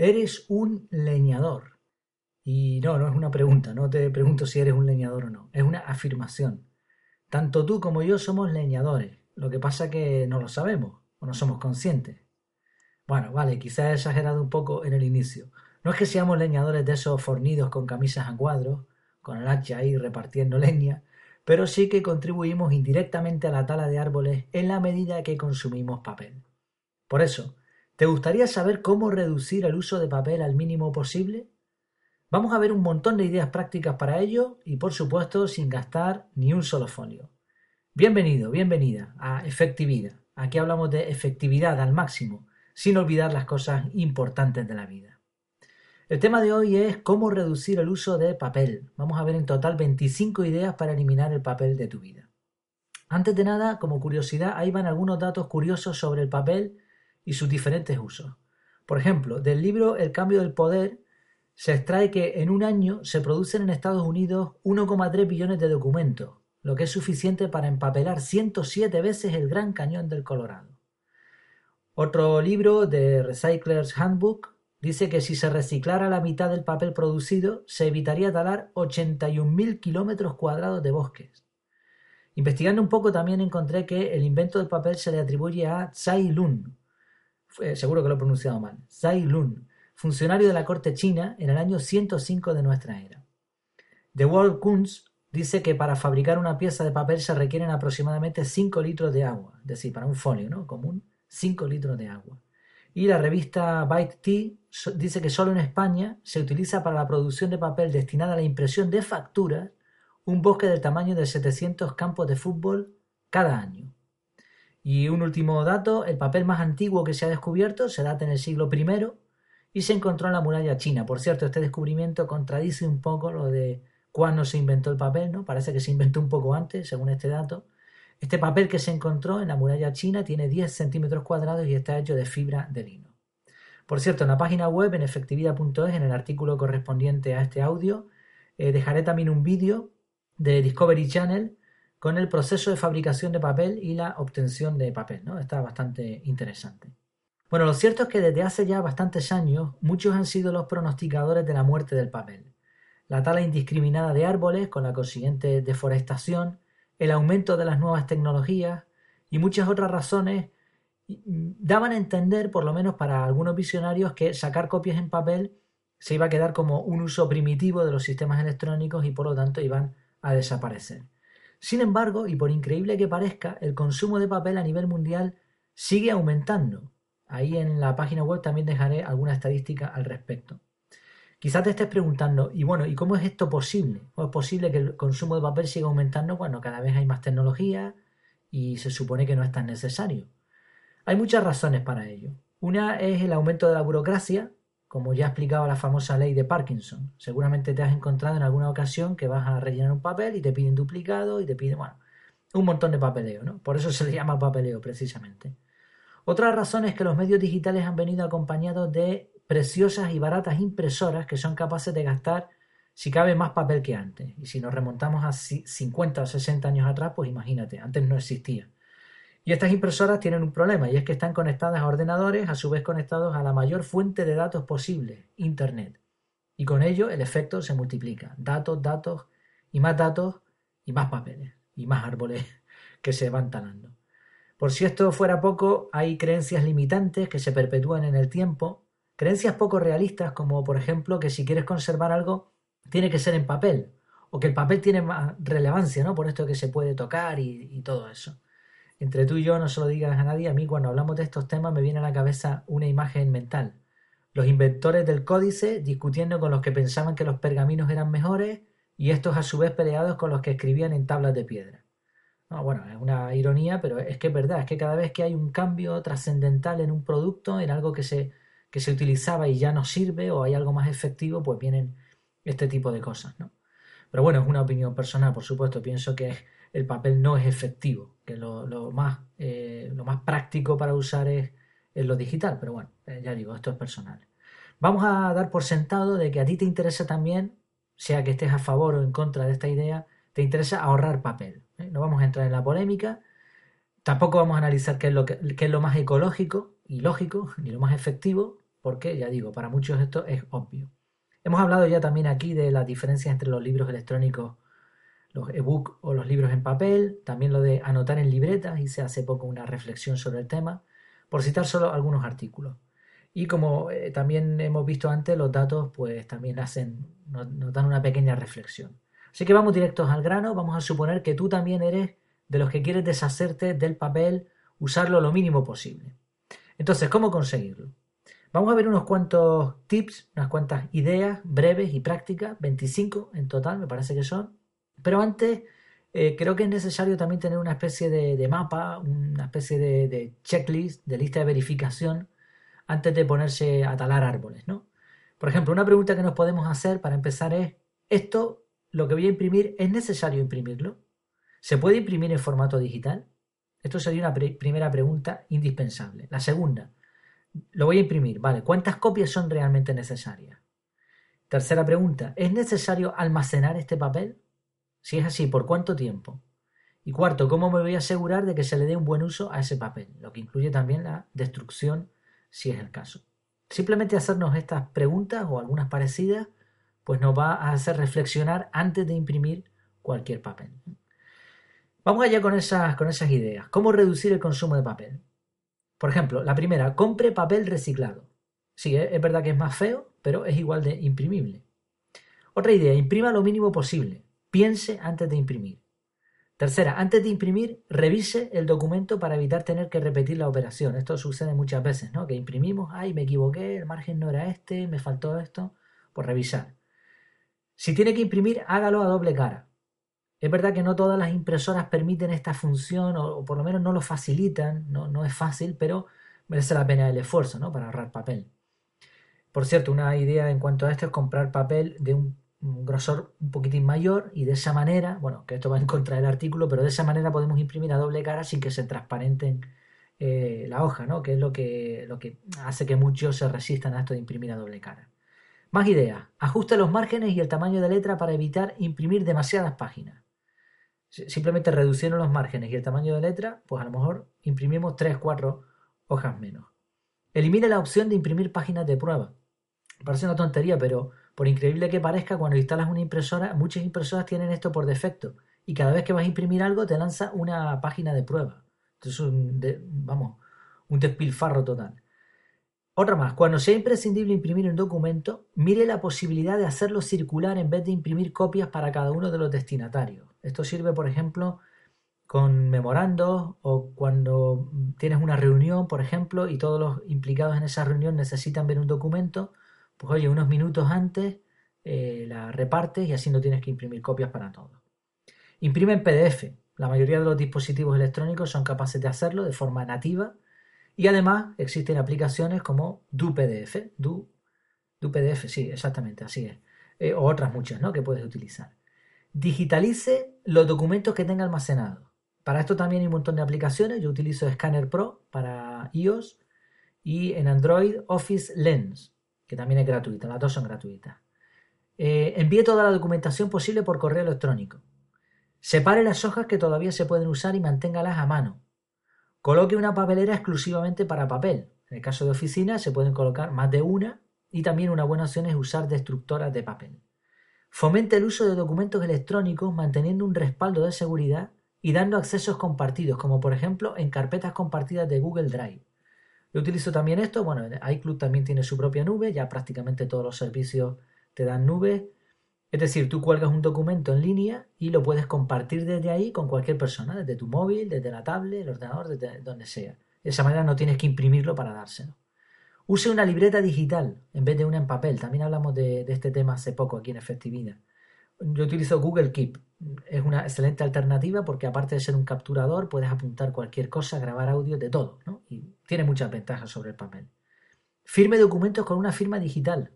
Eres un leñador. Y no, no es una pregunta, no te pregunto si eres un leñador o no, es una afirmación. Tanto tú como yo somos leñadores, lo que pasa que no lo sabemos o no somos conscientes. Bueno, vale, quizás he exagerado un poco en el inicio. No es que seamos leñadores de esos fornidos con camisas a cuadros, con el hacha ahí repartiendo leña, pero sí que contribuimos indirectamente a la tala de árboles en la medida que consumimos papel. Por eso, ¿te gustaría saber cómo reducir el uso de papel al mínimo posible? Vamos a ver un montón de ideas prácticas para ello y por supuesto sin gastar ni un solo folio. Bienvenido, bienvenida a Efectividad. Aquí hablamos de efectividad al máximo, sin olvidar las cosas importantes de la vida. El tema de hoy es cómo reducir el uso de papel. Vamos a ver en total 25 ideas para eliminar el papel de tu vida. Antes de nada, como curiosidad, ahí van algunos datos curiosos sobre el papel y sus diferentes usos. Por ejemplo, del libro El cambio del poder se extrae que en un año se producen en Estados Unidos 1,3 billones de documentos, lo que es suficiente para empapelar 107 veces el Gran Cañón del Colorado. Otro libro de Recycler's Handbook dice que si se reciclara la mitad del papel producido, se evitaría talar 81.000 kilómetros cuadrados de bosques. Investigando un poco también encontré que el invento del papel se le atribuye a Tsai Lun, seguro que lo he pronunciado mal, Tsai Lun, funcionario de la corte china en el año 105 de nuestra era. The World Kunst dice que para fabricar una pieza de papel se requieren aproximadamente 5 litros de agua, es decir, para un folio ¿no? común, 5 litros de agua. Y la revista Byte Tea dice que solo en España se utiliza para la producción de papel destinada a la impresión de facturas un bosque del tamaño de 700 campos de fútbol cada año. Y un último dato, el papel más antiguo que se ha descubierto se data en el siglo I y se encontró en la muralla china. Por cierto, este descubrimiento contradice un poco lo de cuándo se inventó el papel, ¿no? Parece que se inventó un poco antes, según este dato. Este papel que se encontró en la muralla china tiene 10 centímetros cuadrados y está hecho de fibra de lino. Por cierto, en la página web, en efectividad.es, en el artículo correspondiente a este audio, eh, dejaré también un vídeo de Discovery Channel con el proceso de fabricación de papel y la obtención de papel. ¿no? Está bastante interesante. Bueno, lo cierto es que desde hace ya bastantes años muchos han sido los pronosticadores de la muerte del papel. La tala indiscriminada de árboles con la consiguiente deforestación, el aumento de las nuevas tecnologías y muchas otras razones daban a entender, por lo menos para algunos visionarios, que sacar copias en papel se iba a quedar como un uso primitivo de los sistemas electrónicos y por lo tanto iban a desaparecer. Sin embargo, y por increíble que parezca, el consumo de papel a nivel mundial sigue aumentando Ahí en la página web también dejaré alguna estadística al respecto. Quizás te estés preguntando, y bueno, ¿y cómo es esto posible? ¿Cómo es posible que el consumo de papel siga aumentando cuando cada vez hay más tecnología y se supone que no es tan necesario? Hay muchas razones para ello. Una es el aumento de la burocracia, como ya explicaba la famosa ley de Parkinson. Seguramente te has encontrado en alguna ocasión que vas a rellenar un papel y te piden duplicado y te piden, bueno, un montón de papeleo, ¿no? Por eso se le llama papeleo precisamente. Otra razón es que los medios digitales han venido acompañados de preciosas y baratas impresoras que son capaces de gastar, si cabe, más papel que antes. Y si nos remontamos a 50 o 60 años atrás, pues imagínate, antes no existía. Y estas impresoras tienen un problema, y es que están conectadas a ordenadores, a su vez conectados a la mayor fuente de datos posible, Internet. Y con ello el efecto se multiplica. Datos, datos y más datos y más papeles y más árboles que se van talando. Por si esto fuera poco, hay creencias limitantes que se perpetúan en el tiempo, creencias poco realistas como por ejemplo que si quieres conservar algo tiene que ser en papel, o que el papel tiene más relevancia, ¿no? Por esto que se puede tocar y, y todo eso. Entre tú y yo no se lo digas a nadie, a mí cuando hablamos de estos temas me viene a la cabeza una imagen mental. Los inventores del códice discutiendo con los que pensaban que los pergaminos eran mejores y estos a su vez peleados con los que escribían en tablas de piedra bueno, es una ironía, pero es que es verdad, es que cada vez que hay un cambio trascendental en un producto, en algo que se, que se utilizaba y ya no sirve o hay algo más efectivo, pues vienen este tipo de cosas, ¿no? Pero bueno, es una opinión personal, por supuesto. Pienso que el papel no es efectivo, que lo, más, eh, más práctico para usar es, lo digital, pero bueno, eh, ya digo, esto es personal. Vamos a dar por sentado de que a ti te interesa también, sea que estés a favor o en contra de esta idea, te interesa ahorrar papel. ¿eh? No vamos a entrar en la polémica. Tampoco vamos a analizar qué es, lo qué es lo más ecológico y lógico, ni lo más efectivo. porque ya digo, para muchos esto es obvio. Hemos hablado ya también aquí de las diferencias entre los libros electrónicos, los ebook o los libros en papel, también lo de anotar en libretas, hice hace poco una reflexión sobre el tema, por citar solo algunos artículos. Y como eh, también hemos visto antes, los datos pues también hacen, nos dan una pequeña reflexión. Así que vamos directos al grano, vamos a suponer que tú también eres de los que quieres deshacerte del papel, usarlo lo mínimo posible. Entonces, ¿cómo conseguirlo? Vamos a ver unos cuantos tips, unas cuantas ideas breves y prácticas, 25 en total me parece que son. Pero antes eh, creo que es necesario también tener una especie de, mapa, una especie de, de, checklist, de lista de verificación, antes de ponerse a talar árboles, ¿no? Por ejemplo, una pregunta que nos podemos hacer para empezar es, ¿esto, lo que voy a imprimir, es necesario imprimirlo? ¿Se puede imprimir en formato digital? Esto sería una primera pregunta indispensable. La segunda, lo voy a imprimir, vale, ¿cuántas copias son realmente necesarias? Tercera pregunta, ¿es necesario almacenar este papel? Si es así, ¿por cuánto tiempo? Y cuarto, ¿cómo me voy a asegurar de que se le dé un buen uso a ese papel? Lo que incluye también la destrucción, si es el caso. Simplemente hacernos estas preguntas o algunas parecidas, pues nos va a hacer reflexionar antes de imprimir cualquier papel. Vamos allá con esas, con esas ideas. ¿Cómo reducir el consumo de papel? Por ejemplo, la primera, compre papel reciclado. Sí, es verdad que es más feo, pero es igual de imprimible. Otra idea, imprima lo mínimo posible. Piense antes de imprimir. Tercera, antes de imprimir, revise el documento para evitar tener que repetir la operación. Esto sucede muchas veces, ¿no? Que imprimimos, ay, me equivoqué, el margen no era este, me faltó esto. Pues revisar. Si tiene que imprimir, hágalo a doble cara. Es verdad que no todas las impresoras permiten esta función o, por lo menos no lo facilitan, no, no, es fácil, pero merece la pena el esfuerzo ¿no? para ahorrar papel. Por cierto, una idea en cuanto a esto es comprar papel de un, grosor un poquitín mayor y de esa manera, bueno, que esto va en contra del artículo, pero de esa manera podemos imprimir a doble cara sin que se transparenten eh, la hoja, ¿no? que es lo que, lo que hace que muchos se resistan a esto de imprimir a doble cara. Más ideas. Ajuste los márgenes y el tamaño de letra para evitar imprimir demasiadas páginas simplemente reduciendo los márgenes y el tamaño de letra, pues a lo mejor imprimimos 3, 4 hojas menos. Elimine la opción de imprimir páginas de prueba. Parece una tontería, pero por increíble que parezca, cuando instalas una impresora, muchas impresoras tienen esto por defecto. Y cada vez que vas a imprimir algo, te lanza una página de prueba. Entonces, un, vamos, un despilfarro total. Otra más, cuando sea imprescindible imprimir un documento, mire la posibilidad de hacerlo circular en vez de imprimir copias para cada uno de los destinatarios. Esto sirve, por ejemplo, con memorandos o cuando tienes una reunión, por ejemplo, y todos los implicados en esa reunión necesitan ver un documento, pues oye, unos minutos antes eh, la repartes y así no tienes que imprimir copias para todos. Imprime en PDF. La mayoría de los dispositivos electrónicos son capaces de hacerlo de forma nativa y además existen aplicaciones como DuPDF, Du, DuPDF, sí, exactamente, así es. Eh, o otras muchas, ¿no? Que puedes utilizar. Digitalice los documentos que tenga almacenados. Para esto también hay un montón de aplicaciones. Yo utilizo Scanner Pro para iOS y en Android Office Lens, que también es gratuita. Las dos son gratuitas. Eh, envíe toda la documentación posible por correo electrónico. Separe las hojas que todavía se pueden usar y manténgalas a mano. Coloque una papelera exclusivamente para papel. En el caso de oficina se pueden colocar más de una y también una buena opción es usar destructoras de papel. Fomente el uso de documentos electrónicos manteniendo un respaldo de seguridad y dando accesos compartidos, como por ejemplo en carpetas compartidas de Google Drive. Yo utilizo también esto, bueno, iCloud también tiene su propia nube, ya prácticamente todos los servicios te dan nube. Es decir, tú cuelgas un documento en línea y lo puedes compartir desde ahí con cualquier persona, desde tu móvil, desde la tablet, el ordenador, desde donde sea. De esa manera no tienes que imprimirlo para dárselo. Use una libreta digital en vez de una en papel. También hablamos de, este tema hace poco aquí en Efectividad. Yo utilizo Google Keep. Es una excelente alternativa porque aparte de ser un capturador, puedes apuntar cualquier cosa, grabar audio, de todo. Y tiene muchas ventajas sobre el papel. Firme documentos con una firma digital.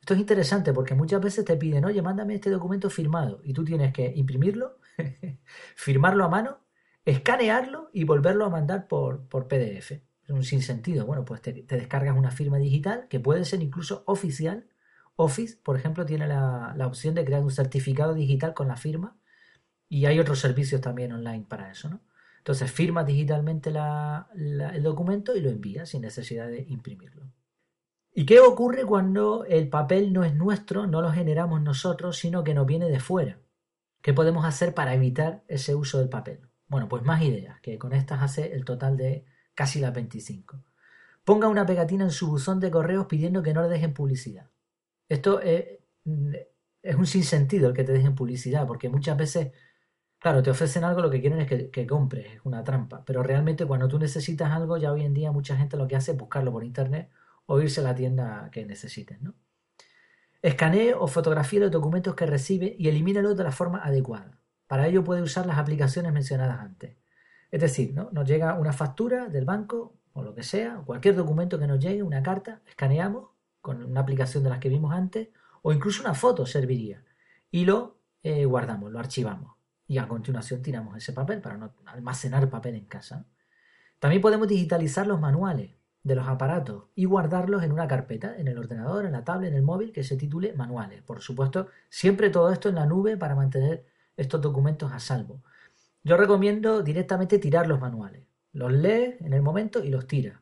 Esto es interesante porque muchas veces te piden, oye, mándame este documento firmado y tú tienes que imprimirlo, firmarlo a mano, escanearlo y volverlo a mandar por, por PDF. Es un sinsentido. Bueno, pues te, descargas una firma digital que puede ser incluso oficial. Office, por ejemplo, tiene la, opción de crear un certificado digital con la firma y hay otros servicios también online para eso, ¿no? Entonces firmas digitalmente el documento y lo envías sin necesidad de imprimirlo. ¿Y qué ocurre cuando el papel no es nuestro, no lo generamos nosotros, sino que nos viene de fuera? ¿Qué podemos hacer para evitar ese uso del papel? Bueno, pues más ideas, que con estas hace el total de casi las 25. Ponga una pegatina en su buzón de correos pidiendo que no le dejen publicidad. Esto es, es un sinsentido el que te dejen publicidad, porque muchas veces, claro, te ofrecen algo, lo que quieren es que, compres, es una trampa. Pero realmente cuando tú necesitas algo, ya hoy en día mucha gente lo que hace es buscarlo por internet o irse a la tienda que necesiten. ¿no? Escanee o fotografíe los documentos que recibe y elimínalos de la forma adecuada. Para ello puede usar las aplicaciones mencionadas antes. Es decir, ¿no? nos llega una factura del banco o lo que sea, cualquier documento que nos llegue, una carta, escaneamos con una aplicación de las que vimos antes, o incluso una foto serviría, y lo eh, guardamos, lo archivamos. Y a continuación tiramos ese papel para no almacenar papel en casa. También podemos digitalizar los manuales de los aparatos y guardarlos en una carpeta, en el ordenador, en la tablet, en el móvil, que se titule manuales. Por supuesto, siempre todo esto en la nube para mantener estos documentos a salvo. Yo recomiendo directamente tirar los manuales. Los lees en el momento y los tiras.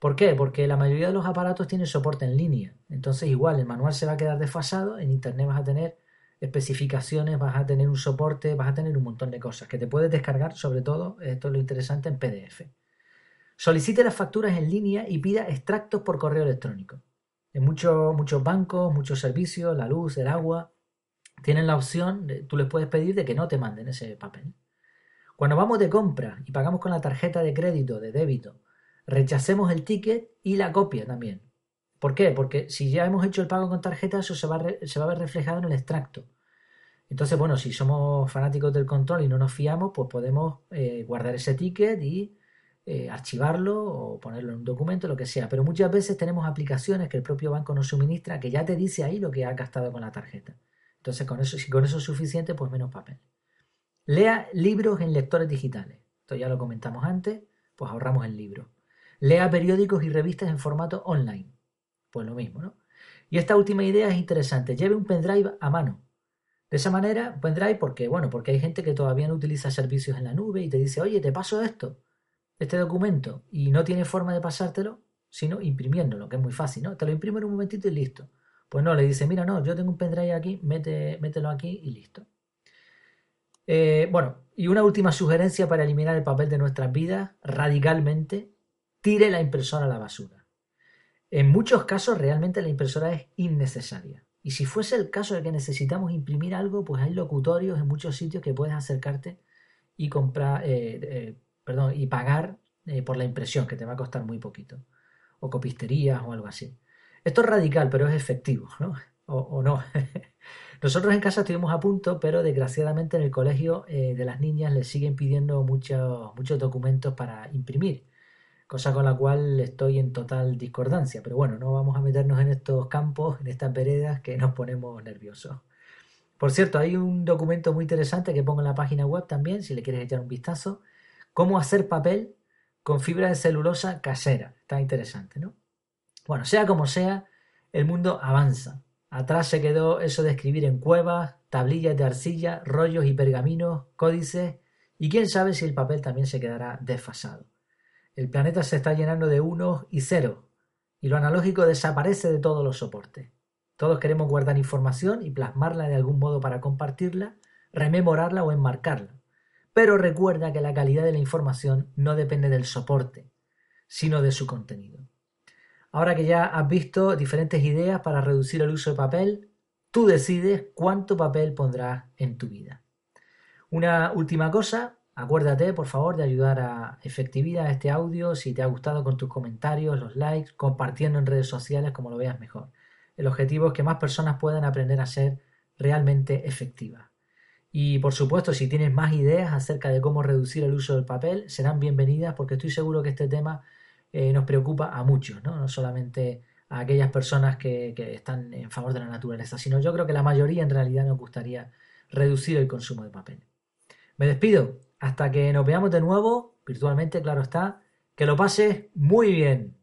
¿Por qué? Porque la mayoría de los aparatos tienen soporte en línea. Entonces igual el manual se va a quedar desfasado, en internet vas a tener especificaciones, vas a tener un soporte, vas a tener un montón de cosas que te puedes descargar, sobre todo, esto es lo interesante, en PDF. Solicite las facturas en línea y pida extractos por correo electrónico. En muchos, muchos bancos, muchos servicios, la luz, el agua, tienen la opción, tú les puedes pedir de que no te manden ese papel. Cuando vamos de compra y pagamos con la tarjeta de crédito, de débito, rechacemos el ticket y la copia también. ¿Por qué? Porque si ya hemos hecho el pago con tarjeta, eso se va, a ver reflejado en el extracto. Entonces, bueno, si somos fanáticos del control y no nos fiamos, pues podemos eh, guardar ese ticket y eh, archivarlo o ponerlo en un documento, lo que sea. Pero muchas veces tenemos aplicaciones que el propio banco nos suministra que ya te dice ahí lo que ha gastado con la tarjeta. Entonces, con eso, si con eso es suficiente, pues menos papel. Lea libros en lectores digitales. Esto ya lo comentamos antes, pues ahorramos el libro. Lea periódicos y revistas en formato online. Pues lo mismo, ¿no? Y esta última idea es interesante. Lleve un pendrive a mano. De esa manera, pendrive, porque, bueno, porque hay gente que todavía no utiliza servicios en la nube y te dice, oye, te paso esto este documento y no tiene forma de pasártelo, sino imprimiéndolo, que es muy fácil, ¿no? Te lo imprimo en un momentito y listo. Pues no, le dice, mira, no, yo tengo un pendrive aquí, mete, mételo aquí y listo. Eh, bueno, y una última sugerencia para eliminar el papel de nuestras vidas radicalmente, tire la impresora a la basura. En muchos casos realmente la impresora es innecesaria. Y si fuese el caso de que necesitamos imprimir algo, pues hay locutorios en muchos sitios que puedes acercarte y comprar, eh, eh, perdón, y pagar por la impresión, que te va a costar muy poquito. O copisterías o algo así. Esto es radical, pero es efectivo, ¿no? O, no. Nosotros en casa estuvimos a punto, pero desgraciadamente en el colegio eh, de las niñas les siguen pidiendo muchos, muchos documentos para imprimir, cosa con la cual estoy en total discordancia. Pero bueno, no vamos a meternos en estos campos, en estas veredas que nos ponemos nerviosos. Por cierto, hay un documento muy interesante que pongo en la página web también, si le quieres echar un vistazo, cómo hacer papel con fibra de celulosa casera. Está interesante, ¿no? Bueno, sea como sea, el mundo avanza. Atrás se quedó eso de escribir en cuevas, tablillas de arcilla, rollos y pergaminos, códices, y quién sabe si el papel también se quedará desfasado. El planeta se está llenando de unos y ceros, y lo analógico desaparece de todos los soportes. Todos queremos guardar información y plasmarla de algún modo para compartirla, rememorarla o enmarcarla. Pero recuerda que la calidad de la información no depende del soporte, sino de su contenido. Ahora que ya has visto diferentes ideas para reducir el uso de papel, tú decides cuánto papel pondrás en tu vida. Una última cosa, acuérdate por favor de ayudar a efectividad a este audio si te ha gustado con tus comentarios, los likes, compartiendo en redes sociales como lo veas mejor. El objetivo es que más personas puedan aprender a ser realmente efectivas. Y por supuesto, si tienes más ideas acerca de cómo reducir el uso del papel, serán bienvenidas porque estoy seguro que este tema eh, nos preocupa a muchos, ¿no? no solamente a aquellas personas que, que, están en favor de la naturaleza, sino yo creo que la mayoría en realidad nos gustaría reducir el consumo de papel. Me despido, hasta que nos veamos de nuevo, virtualmente, claro está, que lo pases muy bien.